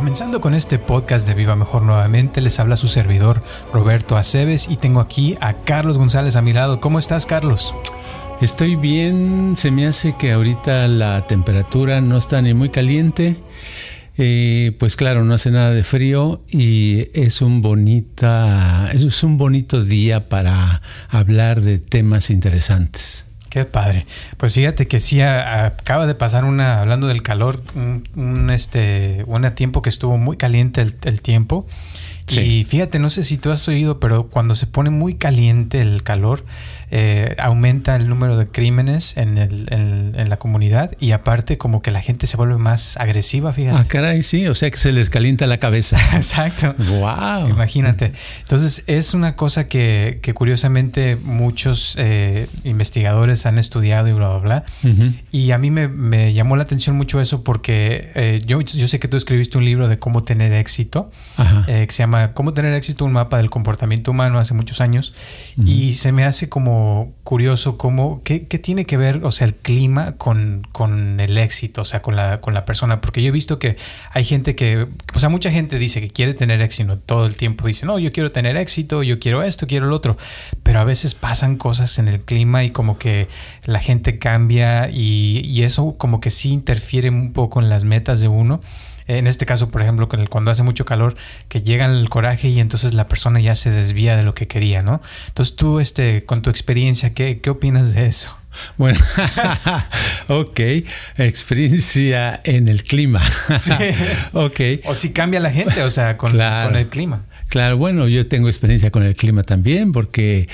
Comenzando con este podcast de Viva Mejor nuevamente, les habla su servidor Roberto Aceves y tengo aquí a Carlos González a mi lado. ¿Cómo estás, Carlos? Estoy bien, se me hace que ahorita la temperatura no está ni muy caliente. Eh, pues claro, no hace nada de frío y es un bonita, es un bonito día para hablar de temas interesantes. Qué padre. Pues fíjate que sí, acaba de pasar una, hablando del calor, un, este, un tiempo que estuvo muy caliente el, tiempo. Y fíjate, no sé si tú has oído, pero cuando se pone muy caliente el calor, eh, aumenta el número de crímenes en, el, en, la comunidad y aparte como que la gente se vuelve más agresiva, fíjate. Ah, caray, sí, o sea que se les calienta la cabeza. Exacto. Wow. Imagínate. Entonces es una cosa que, que curiosamente muchos eh, investigadores han estudiado y bla, bla, bla. Y a mí me, me, llamó la atención mucho eso porque eh, yo, yo sé que tú escribiste un libro de cómo tener éxito, que se llama Cómo tener éxito, un mapa del comportamiento humano hace muchos años. Y se me hace como curioso cómo, qué, tiene que ver, o sea, el clima con, con, el éxito, o sea, con la, con la persona. Porque yo he visto que hay gente que, o sea, mucha gente dice que quiere tener éxito todo el tiempo. Dice, no, yo quiero tener éxito, yo quiero esto, quiero lo otro. Pero a veces pasan cosas en el clima y como que la gente cambia y, y eso como que sí interfiere un poco en las metas de uno en este caso, por ejemplo, cuando hace mucho calor, que llega el coraje y entonces la persona ya se desvía de lo que quería, ¿no? Entonces tú, este, con tu experiencia, ¿qué, qué opinas de eso? Bueno, ok, experiencia en el clima. sí. ok. O si cambia la gente, o sea, con, con el clima. Claro, bueno, yo tengo experiencia con el clima también porque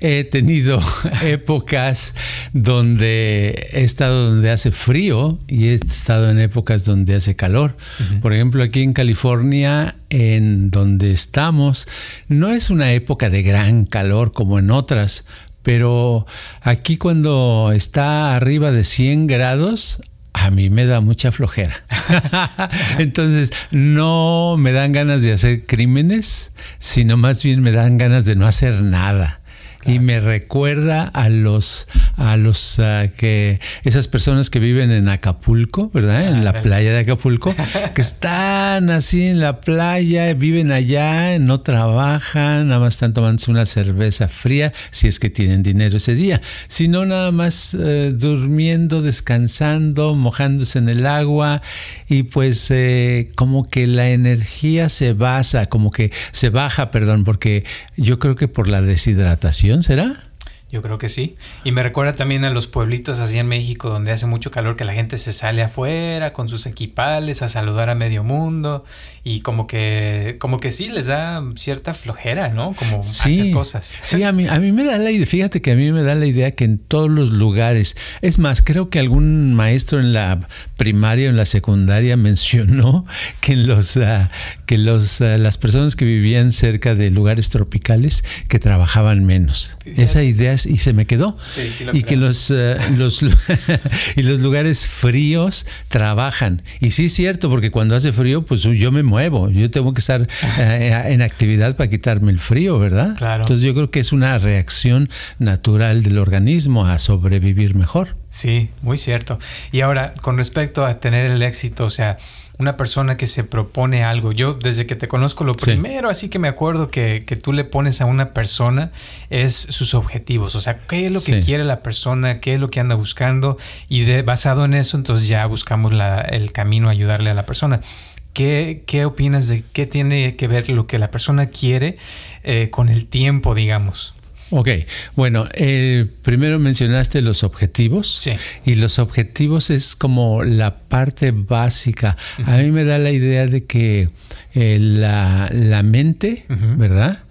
He tenido épocas donde he estado donde hace frío y he estado en épocas donde hace calor. Por ejemplo, aquí en California, en donde estamos, no es una época de gran calor como en otras, pero aquí cuando está arriba de 100 grados, a mí me da mucha flojera. Entonces, no me dan ganas de hacer crímenes, sino más bien me dan ganas de no hacer nada y me recuerda a los a los ah, que esas personas que viven en Acapulco, ¿verdad? En la playa de Acapulco, que están así en la playa, viven allá, no trabajan, nada más están tomándose una cerveza fría, si es que tienen dinero ese día, sino nada más eh, durmiendo, descansando, mojándose en el agua y pues eh, como que la energía se basa, como que se baja, perdón, porque yo creo que por la deshidratación será? Yo creo que sí. Y me recuerda también a los pueblitos así en México donde hace mucho calor que la gente se sale afuera con sus equipales a saludar a medio mundo y como que como que sí les da cierta flojera, ¿no? Como hacer cosas. Sí, a mí a mí me da la idea, fíjate que a mí me da la idea que en todos los lugares, es más, creo que algún maestro en la primaria o en la secundaria mencionó que los uh, que los uh, las personas que vivían cerca de lugares tropicales que trabajaban menos. Esa idea y se me quedó. y que los, eh, los y los lugares fríos trabajan. Y sí es cierto, porque cuando hace frío, pues yo me muevo. Yo tengo que estar eh, en actividad para quitarme el frío, ¿verdad? Claro. Entonces yo creo que es una reacción natural del organismo a sobrevivir mejor. Sí, muy cierto. Y ahora, con respecto a tener el éxito, o sea, una persona que se propone algo. Yo desde que te conozco, lo primero así que me acuerdo que, tú le pones a una persona es sus objetivos. O sea, qué es lo que quiere la persona, qué es lo que anda buscando y de, basado en eso entonces ya buscamos la, el camino a ayudarle a la persona. ¿Qué, ¿Qué, opinas de qué tiene que ver lo que la persona quiere eh, con el tiempo, digamos? Ok, bueno, eh, primero mencionaste los objetivos sí. y los objetivos es como la parte básica. A mí me da la idea de que eh, la, mente, ¿verdad?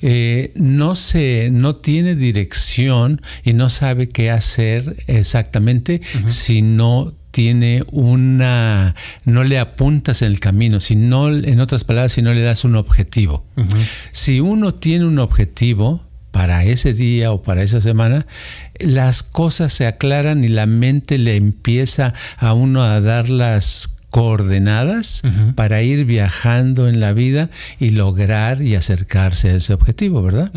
eh, no se, no tiene dirección y no sabe qué hacer exactamente si no tiene una, no le apuntas en el camino, si no, en otras palabras, si no le das un objetivo. Si uno tiene un objetivo para ese día o para esa semana, las cosas se aclaran y la mente le empieza a uno a dar las coordenadas para ir viajando en la vida y lograr y acercarse a ese objetivo, ¿verdad?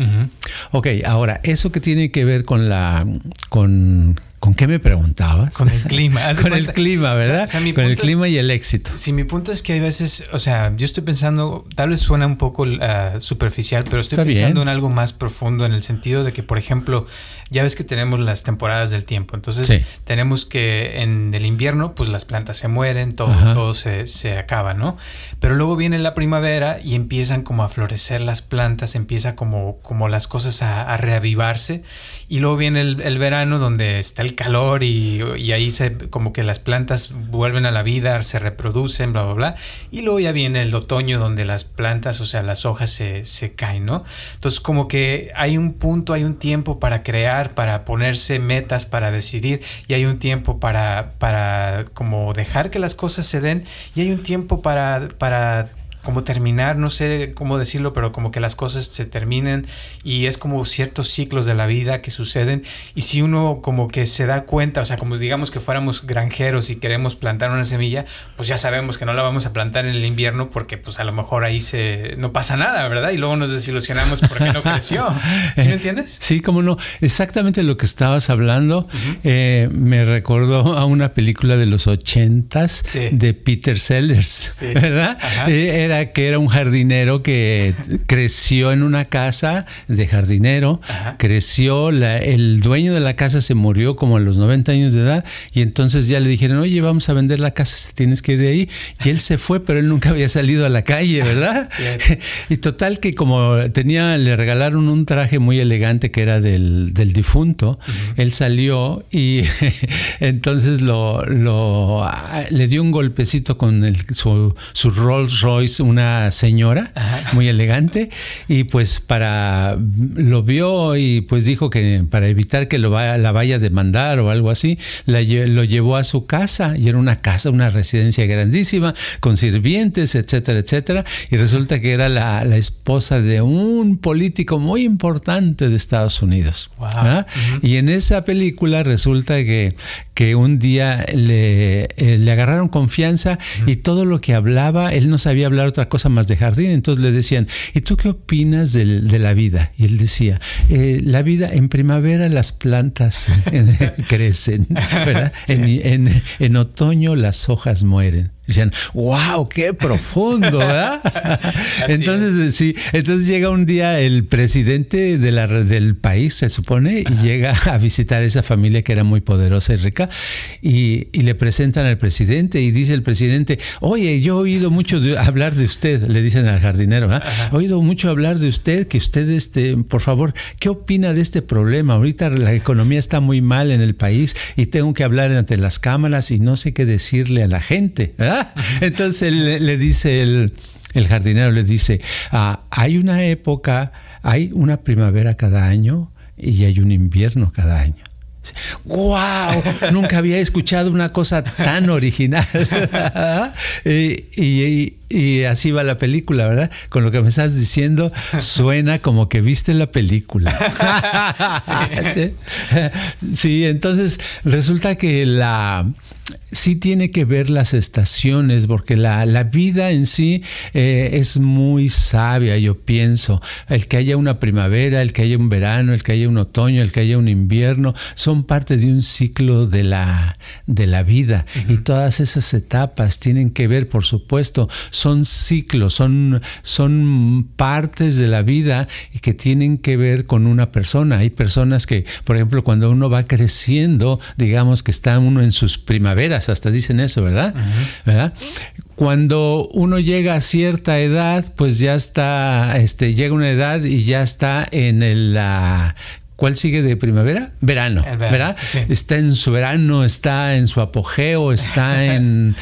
Ok, ahora, eso que tiene que ver con la, con, ¿Con qué me preguntabas? Con el clima. Con el clima, ¿verdad? Con el clima y el éxito. Sí, mi punto es que hay veces, o sea, yo estoy pensando, tal vez suena un poco uh, superficial, pero estoy pensando en algo más profundo en el sentido de que, por ejemplo, ya ves que tenemos las temporadas del tiempo. Entonces, tenemos que en el invierno, pues las plantas se mueren, todo, todo se, se, acaba, ¿no? Pero luego viene la primavera y empiezan como a florecer las plantas, empieza como, como las cosas a, a reavivarse. Y luego viene el, el verano donde está el calor y, ahí se como que las plantas vuelven a la vida, se reproducen, bla, bla, bla. Y luego ya viene el otoño donde las plantas, o sea, las hojas se, se caen, ¿no? Entonces como que hay un punto, hay un tiempo para crear, para ponerse metas, para decidir y hay un tiempo para, para como dejar que las cosas se den y hay un tiempo para, para como terminar, no sé cómo decirlo, pero como que las cosas se terminen y es como ciertos ciclos de la vida que suceden y si uno como que se da cuenta, o sea, como digamos que fuéramos granjeros y queremos plantar una semilla, pues ya sabemos que no la vamos a plantar en el invierno porque pues a lo mejor ahí se no pasa nada, ¿verdad? Y luego nos desilusionamos porque no creció. ¿Sí me entiendes? Sí, como no. Exactamente lo que estabas hablando eh, me recordó a una película de los ochentas de Peter Sellers, ¿verdad? Eh, era que era un jardinero que creció en una casa de jardinero, creció, el dueño de la casa se murió como a los 90 años de edad y entonces ya le dijeron, oye, vamos a vender la casa, tienes que ir de ahí. Y él se fue, pero él nunca había salido a la calle, ¿verdad? y total que como tenía, le regalaron un traje muy elegante que era del, difunto, él salió y entonces lo, le dio un golpecito con el, su, su Rolls Royce una señora muy elegante y pues para lo vio y pues dijo que para evitar que lo vaya, la vaya a demandar o algo así, la, lo llevó a su casa y era una casa, una residencia grandísima con sirvientes, etcétera, etcétera. Y resulta que era la, esposa de un político muy importante de Estados Unidos. Y en esa película resulta que, que un día le, eh, le agarraron confianza y todo lo que hablaba, él no sabía hablar otra cosa más de jardín. Entonces le decían, ¿y tú qué opinas de, la vida? Y él decía, eh, la vida en primavera las plantas crecen, ¿verdad? en otoño las hojas mueren. Decían, wow, qué profundo, ¿verdad? entonces, sí, entonces llega un día el presidente de la, del país, se supone, y llega a visitar esa familia que era muy poderosa y rica, y, le presentan al presidente, y dice el presidente, oye, yo he oído mucho hablar de usted, le dicen al jardinero, he oído mucho hablar de usted, que usted, este, por favor, ¿qué opina de este problema? Ahorita la economía está muy mal en el país y tengo que hablar ante las cámaras y no sé qué decirle a la gente, ¿verdad? Entonces le, dice el, jardinero, le dice, ah, hay una época, hay una primavera cada año y hay un invierno cada año. ¡Wow! Nunca había escuchado una cosa tan original. y, y así va la película, ¿verdad? Con lo que me estás diciendo, suena como que viste la película. sí. entonces resulta que la sí tiene que ver las estaciones, porque la, vida en sí eh, es muy sabia, yo pienso. El que haya una primavera, el que haya un verano, el que haya un otoño, el que haya un invierno, son parte de un ciclo de la, de la vida. Y todas esas etapas tienen que ver, por supuesto, son ciclos, son, son partes de la vida y que tienen que ver con una persona. Hay personas que, por ejemplo, cuando uno va creciendo, digamos que está uno en sus primaveras, hasta dicen eso, ¿verdad? ¿verdad? Cuando uno llega a cierta edad, pues ya está, este, llega una edad y ya está en el, la ¿Cuál sigue de primavera? Verano, ¿verdad? Está en su verano, está en su apogeo, está en,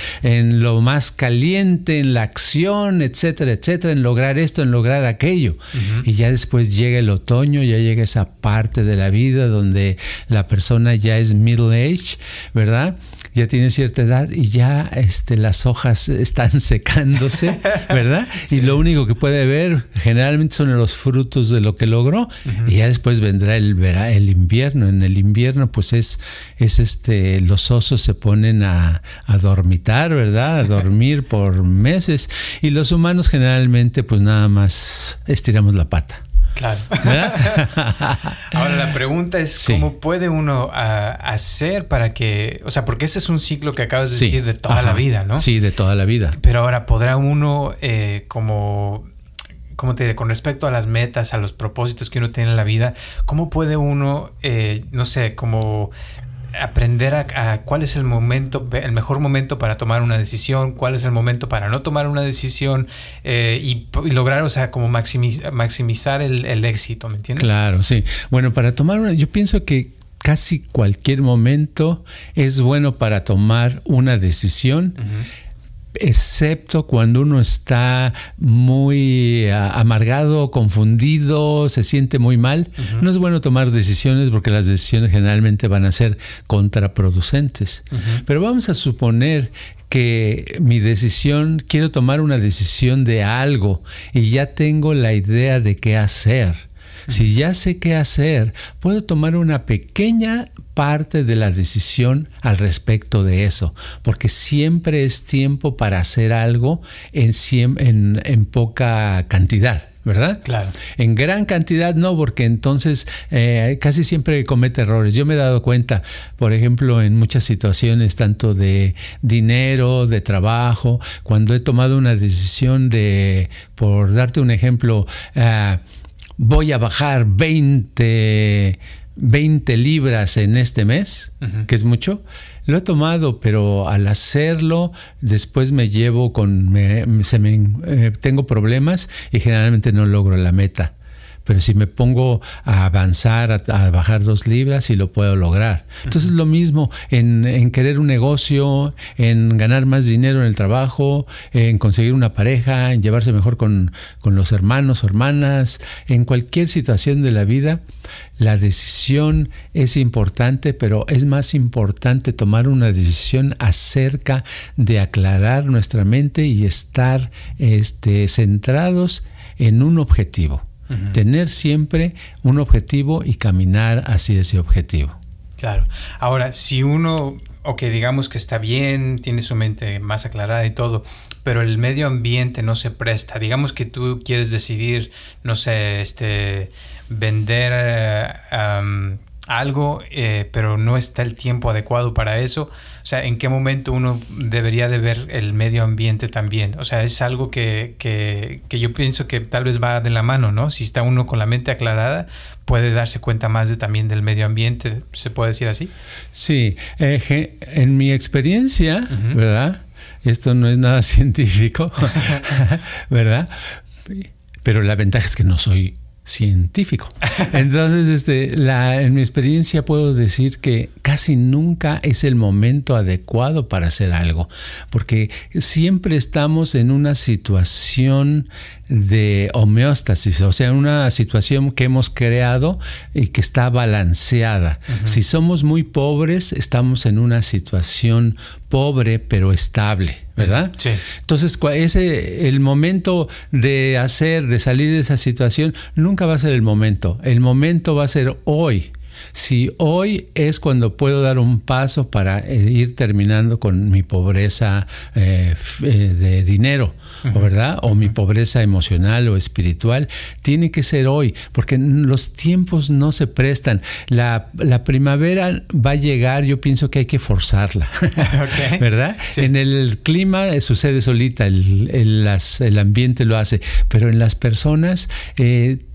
lo más caliente, en la acción, etcétera, etcétera, en lograr esto, en lograr aquello. Y ya después llega el otoño, ya llega esa parte de la vida donde la persona ya es middle age, ¿verdad? Ya tiene cierta edad y ya este, las hojas están secándose, ¿verdad? Y lo único que puede ver generalmente son los frutos de lo que logró y ya después vendrá el, el invierno. En el invierno pues es, es este, los osos se ponen a, a dormitar, ¿verdad? A dormir por meses y los humanos generalmente pues nada más estiramos la pata. Claro. Ahora la pregunta es cómo puede uno ah, hacer para que, o sea, porque ese es un ciclo que acabas de decir de toda la vida, ¿no? Sí, de toda la vida. Pero ahora podrá uno eh, como ¿cómo te diré? Con respecto a las metas, a los propósitos que uno tiene en la vida, ¿cómo puede uno, eh, no sé, como aprender a, cuál es el momento, el mejor momento para tomar una decisión, cuál es el momento para no tomar una decisión eh, y, lograr, o sea, como maximizar el, éxito, ¿me entiendes? Claro, sí. Bueno, para tomar una, yo pienso que casi cualquier momento es bueno para tomar una decisión excepto cuando uno está muy ah, amargado, confundido, se siente muy mal. No es bueno tomar decisiones porque las decisiones generalmente van a ser contraproducentes. Pero vamos a suponer que mi decisión, quiero tomar una decisión de algo y ya tengo la idea de qué hacer. Si ya sé qué hacer, puedo tomar una pequeña parte de la decisión al respecto de eso, porque siempre es tiempo para hacer algo en, en, poca cantidad. ¿verdad? Claro. En gran cantidad no, porque entonces eh, casi siempre comete errores. Yo me he dado cuenta, por ejemplo, en muchas situaciones, tanto de dinero, de trabajo, cuando he tomado una decisión de, por darte un ejemplo, uh, voy a bajar 20, 20 libras en este mes, que es mucho. Lo he tomado, pero al hacerlo, después me llevo con, se me, eh, tengo problemas y generalmente no logro la meta. Pero si me pongo a avanzar, a, bajar dos libras, sí lo puedo lograr. Entonces lo mismo en, querer un negocio, en ganar más dinero en el trabajo, en conseguir una pareja, en llevarse mejor con, con los hermanos o hermanas, en cualquier situación de la vida. La decisión es importante, pero es más importante tomar una decisión acerca de aclarar nuestra mente y estar este, centrados en un objetivo. Tener siempre un objetivo y caminar hacia ese objetivo. Claro. Ahora, si uno, o que digamos que está bien, tiene su mente más aclarada y todo, pero el medio ambiente no se presta. Digamos que tú quieres decidir, no sé, este, vender eh, algo, eh, pero no está el tiempo adecuado para eso. O sea, ¿en qué momento uno debería de ver el medio ambiente también? O sea, es algo que, que, que, yo pienso que tal vez va de la mano, ¿no? Si está uno con la mente aclarada, puede darse cuenta más de, también del medio ambiente, ¿se puede decir así? Sí, eh, en mi experiencia, ¿verdad? Esto no es nada científico, ¿verdad? Pero la ventaja es que no soy científico. Entonces, este, la, en mi experiencia puedo decir que casi nunca es el momento adecuado para hacer algo, porque siempre estamos en una situación de homeostasis, o sea, una situación que hemos creado y que está balanceada. Si somos muy pobres, estamos en una situación pobre pero estable, ¿verdad? Sí. Entonces, ese el momento de hacer, de salir de esa situación, nunca va a ser el momento. El momento va a ser hoy si hoy es cuando puedo dar un paso para eh, ir terminando con mi pobreza eh, eh, de dinero, ¿verdad? O mi pobreza emocional o espiritual, tiene que ser hoy, porque los tiempos no se prestan. La, primavera va a llegar, yo pienso que hay que forzarla, ¿verdad? En el clima sucede solita, el, el, ambiente lo hace, pero en las personas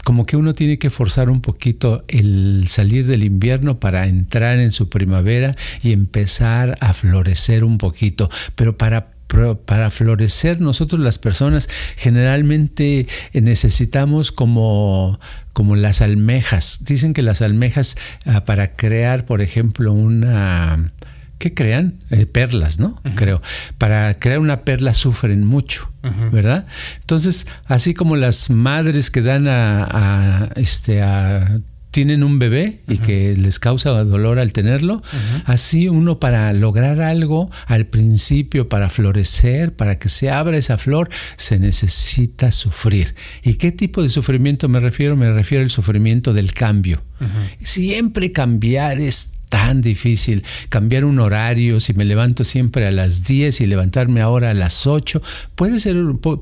como que uno tiene que forzar un poquito el salir del invierno para entrar en su primavera y empezar a florecer un poquito. Pero para para florecer nosotros las personas generalmente necesitamos como como las almejas. Dicen que las almejas ah, para crear, por ejemplo, una ¿qué crean? Eh, perlas, ¿no? Creo. Para crear una perla sufren mucho, ¿verdad? Entonces, así como las madres que dan a, este a tienen un bebé y que les causa dolor al tenerlo, así uno para lograr algo al principio, para florecer, para que se abra esa flor, se necesita sufrir. ¿Y qué tipo de sufrimiento me refiero? Me refiero al sufrimiento del cambio. Siempre cambiar es tan difícil cambiar un horario, si me levanto siempre a las 10 y levantarme ahora a las 8, puede ser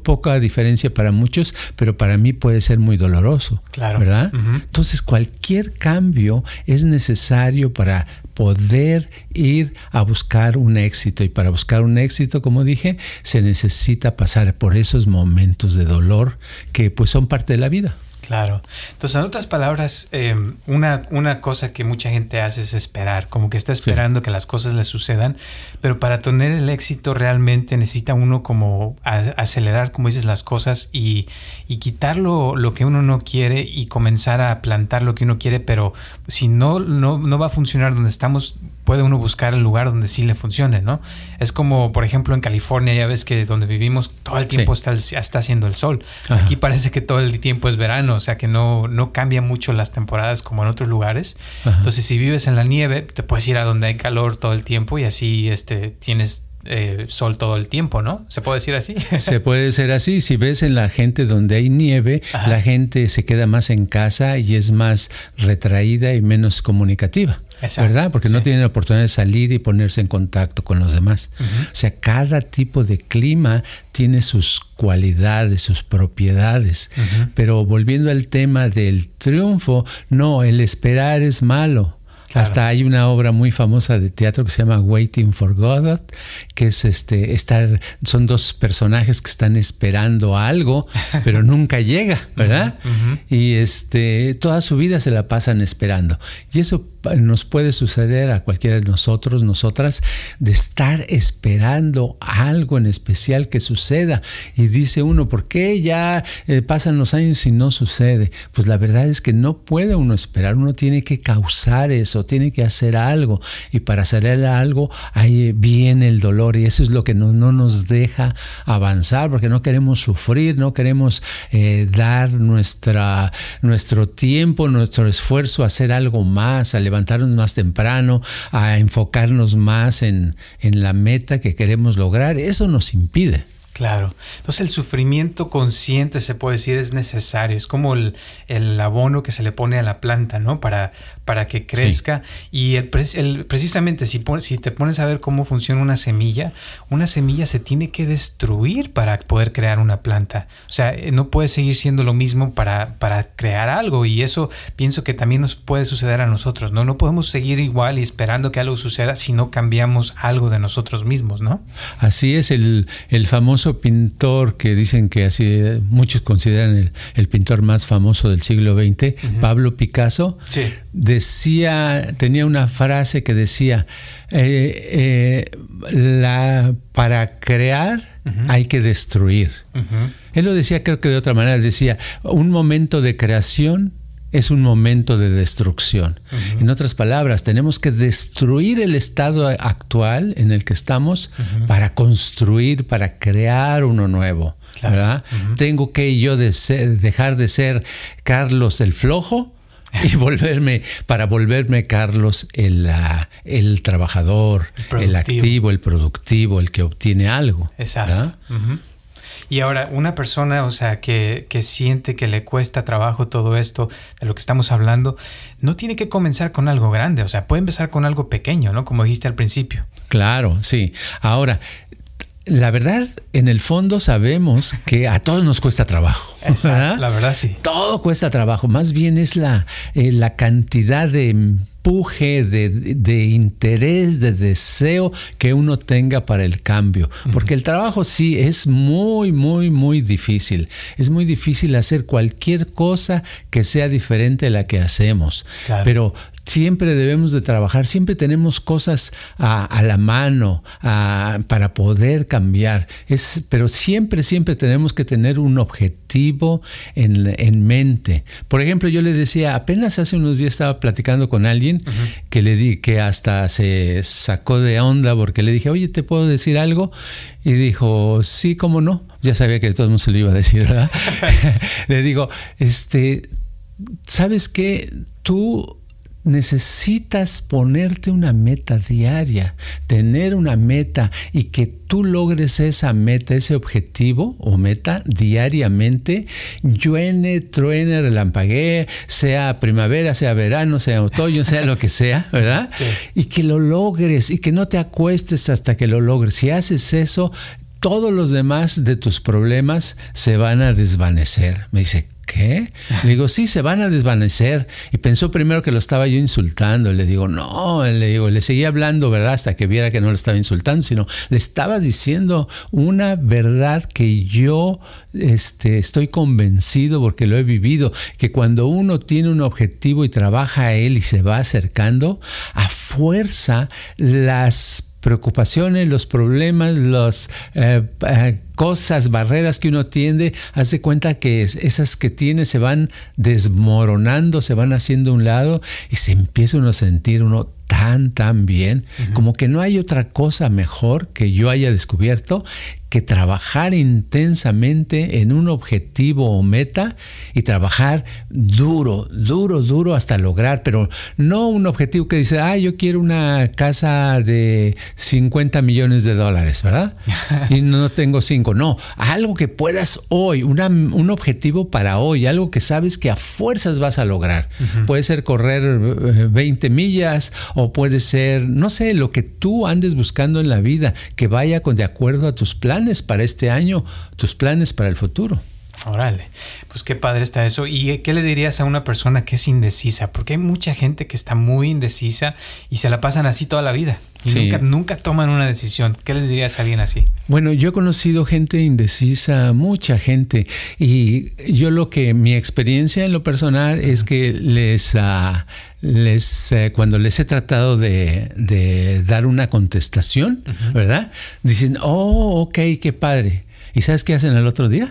poca diferencia para muchos, pero para mí puede ser muy doloroso, claro. ¿verdad? Entonces cualquier cambio es necesario para poder ir a buscar un éxito y para buscar un éxito, como dije, se necesita pasar por esos momentos de dolor que pues son parte de la vida. Claro. Entonces, en otras palabras, em, una, una cosa que mucha gente hace es esperar, como que está esperando que las cosas le sucedan, pero para tener el éxito realmente necesita uno como acelerar, como dices, las cosas y, y quitar lo, que uno no quiere y comenzar a plantar lo que uno quiere, pero si no, no, no va a funcionar donde estamos, puede uno buscar el lugar donde sí le funcione, ¿no? Es como, por ejemplo, en California, ya ves que donde vivimos todo el tiempo está, está haciendo el sol. Aquí parece que todo el tiempo es verano, o sea que no, no cambia mucho las temporadas como en otros lugares. Entonces, si vives en la nieve, te puedes ir a donde hay calor todo el tiempo y así este, tienes eh, sol todo el tiempo, ¿no? ¿Se puede decir así? Se puede decir así. Si ves en la gente donde hay nieve, la gente se queda más en casa y es más retraída y menos comunicativa. ¿Verdad? Porque no tienen la oportunidad de salir y ponerse en contacto con los demás. O sea, cada tipo de clima tiene sus cualidades, sus propiedades. Pero volviendo al tema del triunfo, no, el esperar es malo. Hasta hay una obra muy famosa de teatro que se llama Waiting for Godot, que es este, estar, son dos personajes que están esperando algo, pero nunca llega, ¿verdad? Y este, toda su vida se la pasan esperando. Y eso nos puede suceder a cualquiera de nosotros, nosotras, de estar esperando algo en especial que suceda. Y dice uno, ¿por qué ya eh, pasan los años y no sucede? Pues la verdad es que no puede uno esperar, uno tiene que causar eso, tiene que hacer algo. Y para hacer algo, ahí viene el dolor y eso es lo que no, nos deja avanzar, porque no queremos sufrir, no queremos eh, dar nuestra, nuestro tiempo, nuestro esfuerzo a hacer algo más, a levantarnos más temprano, a enfocarnos más en, en la meta que queremos lograr, eso nos impide. Claro. Entonces el sufrimiento consciente, se puede decir, es necesario. Es como el, el abono que se le pone a la planta, ¿no? Para, para que crezca. Y el, precisamente si, si te pones a ver cómo funciona una semilla, una semilla se tiene que destruir para poder crear una planta. O sea, eh, no puede seguir siendo lo mismo para, para crear algo. Y eso pienso que también nos puede suceder a nosotros, ¿no? No podemos seguir igual y esperando que algo suceda si no cambiamos algo de nosotros mismos, ¿no? Así es el, el famoso pintor que dicen que así muchos consideran el, pintor más famoso del siglo XX, Pablo Picasso, decía, tenía una frase que decía, eh, eh, la, para crear hay que destruir. Él lo decía creo que de otra manera, decía, un momento de creación es un momento de destrucción. En otras palabras, tenemos que destruir el estado actual en el que estamos para construir, para crear uno nuevo. ¿verdad? Tengo que yo dejar de ser Carlos el flojo y volverme, para volverme Carlos el, ah, el trabajador, el, activo, el productivo, el que obtiene algo. Exacto. Y ahora, una persona, o sea, que, que, siente que le cuesta trabajo todo esto de lo que estamos hablando, no tiene que comenzar con algo grande, o sea, puede empezar con algo pequeño, ¿no? Como dijiste al principio. Claro, sí. Ahora, la verdad, en el fondo sabemos que a todos nos cuesta trabajo. La verdad sí. Todo cuesta trabajo. Más bien es la, eh, la cantidad de empuje, de, interés, de deseo que uno tenga para el cambio. Porque el trabajo sí es muy, muy, muy difícil. Es muy difícil hacer cualquier cosa que sea diferente a la que hacemos. Pero siempre debemos de trabajar, siempre tenemos cosas a, la mano para poder cambiar, es, pero siempre, siempre tenemos que tener un objetivo en, mente. Por ejemplo, yo le decía, apenas hace unos días estaba platicando con alguien que le di que hasta se sacó de onda porque le dije, oye, ¿te puedo decir algo? Y dijo, sí, ¿cómo no? Ya sabía que todo el mundo se lo iba a decir, ¿verdad? le digo, este, ¿sabes qué? Tú necesitas ponerte una meta diaria, tener una meta y que tú logres esa meta, ese objetivo o meta diariamente, lluene, truene, relampaguee, sea primavera, sea verano, sea otoño, sea lo que sea, ¿verdad? Y que lo logres y que no te acuestes hasta que lo logres. Si haces eso, todos los demás de tus problemas se van a desvanecer. Me dice, ¿qué? Le digo, sí, se van a desvanecer. Y pensó primero que lo estaba yo insultando. Le digo, no, le digo, le seguía hablando, ¿verdad? Hasta que viera que no lo estaba insultando, sino le estaba diciendo una verdad que yo este, estoy convencido porque lo he vivido, que cuando uno tiene un objetivo y trabaja a él y se va acercando, a fuerza las preocupaciones, los problemas, las eh, eh, cosas, barreras que uno tiende, hace cuenta que esas que tiene se van desmoronando, se van haciendo a un lado y se empieza uno a sentir uno tan, tan bien, como que no hay otra cosa mejor que yo haya descubierto que trabajar intensamente en un objetivo o meta y trabajar duro, duro, duro hasta lograr, pero no un objetivo que dice, ah, yo quiero una casa de 50 millones de dólares, ¿verdad? y no tengo no, algo que puedas hoy, un objetivo para hoy, algo que sabes que a fuerzas vas a lograr. Puede ser correr 20 eh, millas o puede ser, no sé, lo que tú andes buscando en la vida, que vaya con de acuerdo a tus planes para este año, tus planes para el futuro. Órale, pues qué padre está eso. ¿Y qué le dirías a una persona que es indecisa? Porque hay mucha gente que está muy indecisa y se la pasan así toda la vida. Y nunca, nunca, toman una decisión. ¿Qué le dirías a alguien así? Bueno, yo he conocido gente indecisa, mucha gente. Y yo lo que, mi experiencia en lo personal es que les, uh, les eh, cuando les he tratado de, dar una contestación, ¿verdad? Dicen, oh, ok, qué padre. ¿Y sabes qué hacen el otro día?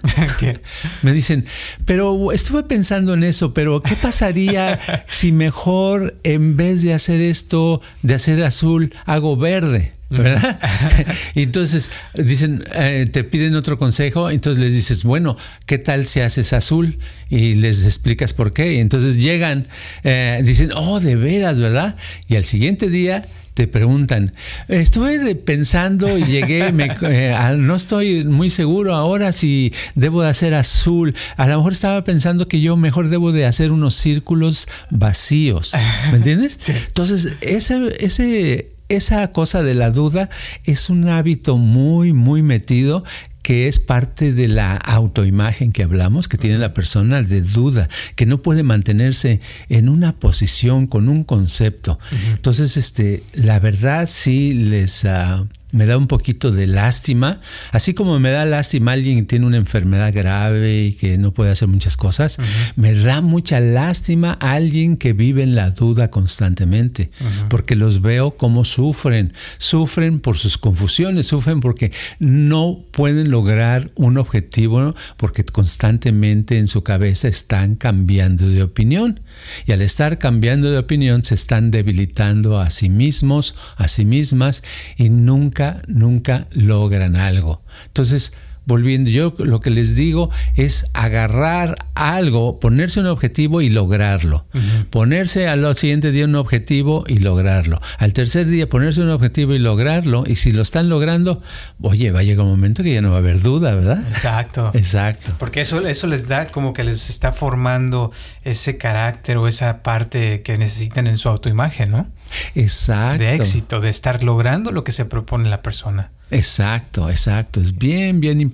Me dicen, pero estuve pensando en eso, pero ¿qué pasaría si mejor en vez de hacer esto, de hacer azul, hago verde? ¿verdad? entonces dicen, eh, te piden otro consejo, entonces les dices, bueno, ¿qué tal si haces azul? Y les explicas por qué. Y entonces llegan, eh, dicen, oh, de veras, ¿verdad? Y al siguiente día te preguntan, estuve pensando y llegué, eh, no estoy muy seguro ahora si debo de hacer azul. A lo mejor estaba pensando que yo mejor debo de hacer unos círculos vacíos. ¿Me entiendes? Entonces, ese, ese, esa cosa de la duda es un hábito muy, muy metido que es parte de la autoimagen que hablamos, que tiene la persona de duda, que no puede mantenerse en una posición con un concepto. Entonces, este, la verdad sí les... Uh, me da un poquito de lástima, así como me da lástima alguien que tiene una enfermedad grave y que no puede hacer muchas cosas, me da mucha lástima alguien que vive en la duda constantemente, porque los veo como sufren, sufren por sus confusiones, sufren porque no pueden lograr un objetivo, porque constantemente en su cabeza están cambiando de opinión. Y al estar cambiando de opinión se están debilitando a sí mismos, a sí mismas y nunca, nunca logran algo. Entonces, volviendo, yo lo que les digo es agarrar algo, ponerse un objetivo y lograrlo. Ponerse al siguiente día un objetivo y lograrlo. Al tercer día ponerse un objetivo y lograrlo. Y si lo están logrando, oye, va a llegar un momento que ya no va a haber duda, ¿verdad? Exacto. Exacto. Porque eso, eso les da como que les está formando ese carácter o esa parte que necesitan en su autoimagen, ¿no? Exacto. De éxito, de estar logrando lo que se propone la persona. Exacto, exacto. Es bien, bien importante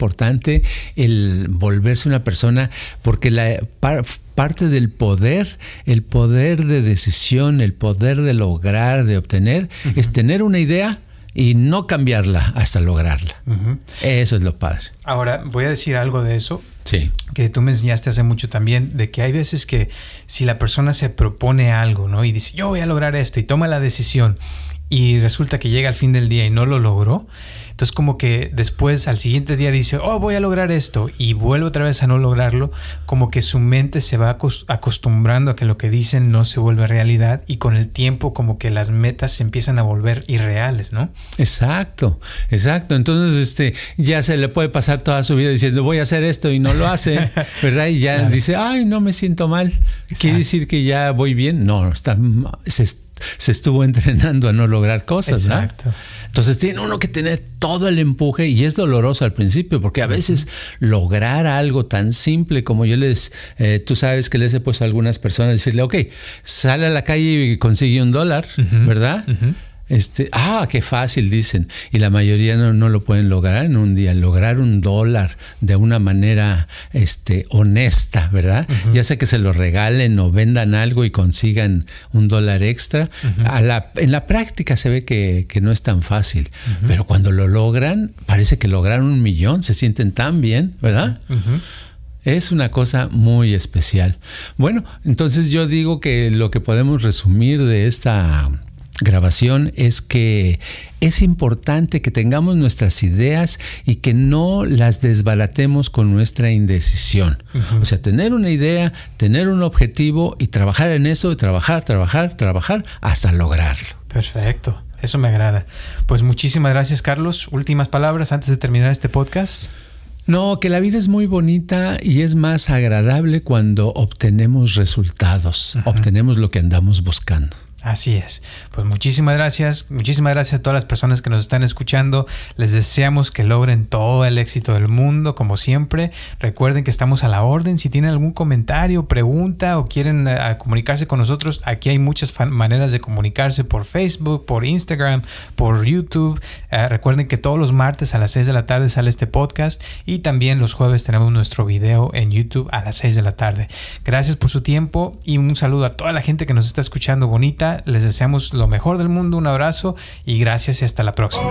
el volverse una persona porque la parte del poder, el poder de decisión, el poder de lograr, de obtener, es tener una idea y no cambiarla hasta lograrla. Eso es lo padre. Ahora, voy a decir algo de eso Sí. Que tú me enseñaste hace mucho también, de que hay veces que si la persona se propone algo, ¿no? Y dice, yo voy a lograr esto y toma la decisión y resulta que llega al fin del día y no lo logró, entonces como que después al siguiente día dice, oh, voy a lograr esto y vuelve otra vez a no lograrlo, como que su mente se va acostumbrando a que lo que dicen no se vuelve realidad y con el tiempo como que las metas se empiezan a volver irreales, ¿no? Exacto, exacto. Entonces este ya se le puede pasar toda su vida diciendo voy a hacer esto y no lo hace, ¿verdad? Y ya dice, ay, no me siento mal. ¿Quiere decir que ya voy bien? No, está, se, se estuvo entrenando a no lograr cosas, Exacto. Entonces tiene uno que tener todo el empuje y es doloroso al principio porque a veces lograr algo tan simple como yo les, eh, tú sabes que les he puesto a algunas personas decirle, ok, sale a la calle y consigue un dólar, ¿verdad? Este, ah, qué fácil, dicen. Y la mayoría no, lo pueden lograr en un día. Lograr un dólar de una manera este, honesta, ¿verdad? Ya sea que se lo regalen o vendan algo y consigan un dólar extra. a la, en la práctica se ve que, no es tan fácil. Pero cuando lo logran, parece que lograron un millón, se sienten tan bien, ¿verdad? Es una cosa muy especial. Bueno, entonces yo digo que lo que podemos resumir de esta grabación es que es importante que tengamos nuestras ideas y que no las desbaratemos con nuestra indecisión. O sea, tener una idea, tener un objetivo y trabajar en eso, y trabajar, trabajar, trabajar hasta lograrlo. Perfecto, eso me agrada. Pues muchísimas gracias Carlos. Últimas palabras antes de terminar este podcast. No, que la vida es muy bonita y es más agradable cuando obtenemos resultados, obtenemos lo que andamos buscando. Así es. Pues muchísimas gracias. Muchísimas gracias a todas las personas que nos están escuchando. Les deseamos que logren todo el éxito del mundo, como siempre. Recuerden que estamos a la orden. Si tienen algún comentario, pregunta o quieren eh, comunicarse con nosotros, aquí hay muchas maneras de comunicarse por Facebook, por Instagram, por YouTube. Eh, recuerden que todos los martes a las 6 de la tarde sale este podcast y también los jueves tenemos nuestro video en YouTube a las 6 de la tarde. Gracias por su tiempo y un saludo a toda la gente que nos está escuchando bonita les deseamos lo mejor del mundo, un abrazo y gracias y hasta la próxima.